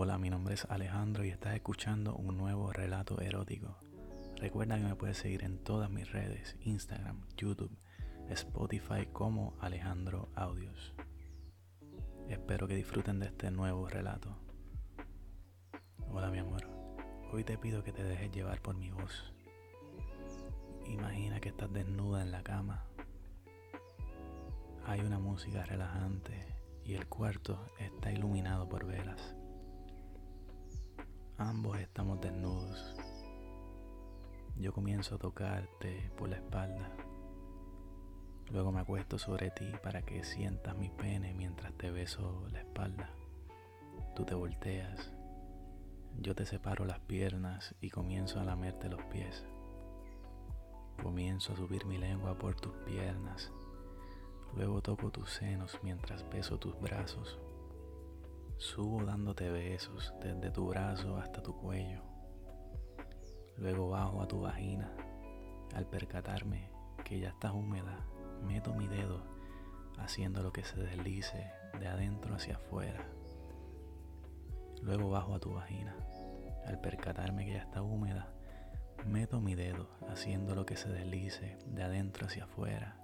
Hola, mi nombre es Alejandro y estás escuchando un nuevo relato erótico. Recuerda que me puedes seguir en todas mis redes, Instagram, YouTube, Spotify como Alejandro Audios. Espero que disfruten de este nuevo relato. Hola mi amor, hoy te pido que te dejes llevar por mi voz. Imagina que estás desnuda en la cama. Hay una música relajante y el cuarto está iluminado por velas. Ambos estamos desnudos. Yo comienzo a tocarte por la espalda. Luego me acuesto sobre ti para que sientas mi pene mientras te beso la espalda. Tú te volteas. Yo te separo las piernas y comienzo a lamerte los pies. Comienzo a subir mi lengua por tus piernas. Luego toco tus senos mientras beso tus brazos. Subo dándote besos desde tu brazo hasta tu cuello. Luego bajo a tu vagina. Al percatarme que ya estás húmeda, meto mi dedo haciendo lo que se deslice de adentro hacia afuera. Luego bajo a tu vagina. Al percatarme que ya está húmeda, meto mi dedo haciendo lo que se deslice de adentro hacia afuera,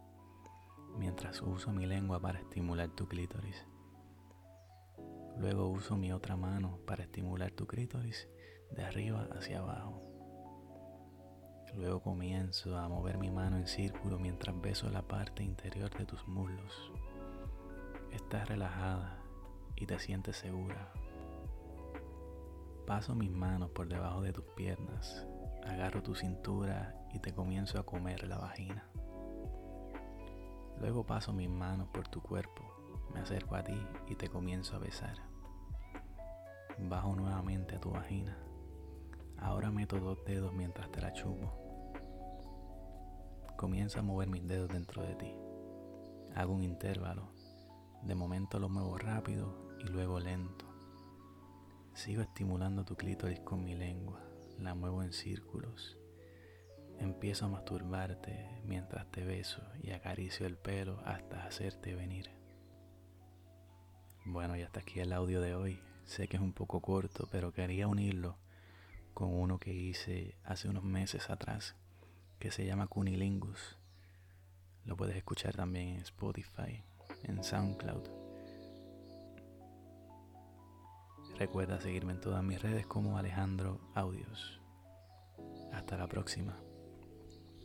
mientras uso mi lengua para estimular tu clítoris. Luego uso mi otra mano para estimular tu clítoris de arriba hacia abajo. Luego comienzo a mover mi mano en círculo mientras beso la parte interior de tus muslos. Estás relajada y te sientes segura. Paso mis manos por debajo de tus piernas, agarro tu cintura y te comienzo a comer la vagina. Luego paso mis manos por tu cuerpo me acerco a ti y te comienzo a besar. Bajo nuevamente a tu vagina. Ahora meto dos dedos mientras te la chupo. Comienzo a mover mis dedos dentro de ti. Hago un intervalo. De momento lo muevo rápido y luego lento. Sigo estimulando tu clítoris con mi lengua. La muevo en círculos. Empiezo a masturbarte mientras te beso y acaricio el pelo hasta hacerte venir. Bueno, y hasta aquí el audio de hoy. Sé que es un poco corto, pero quería unirlo con uno que hice hace unos meses atrás, que se llama Cunilingus. Lo puedes escuchar también en Spotify, en SoundCloud. Recuerda seguirme en todas mis redes como Alejandro Audios. Hasta la próxima.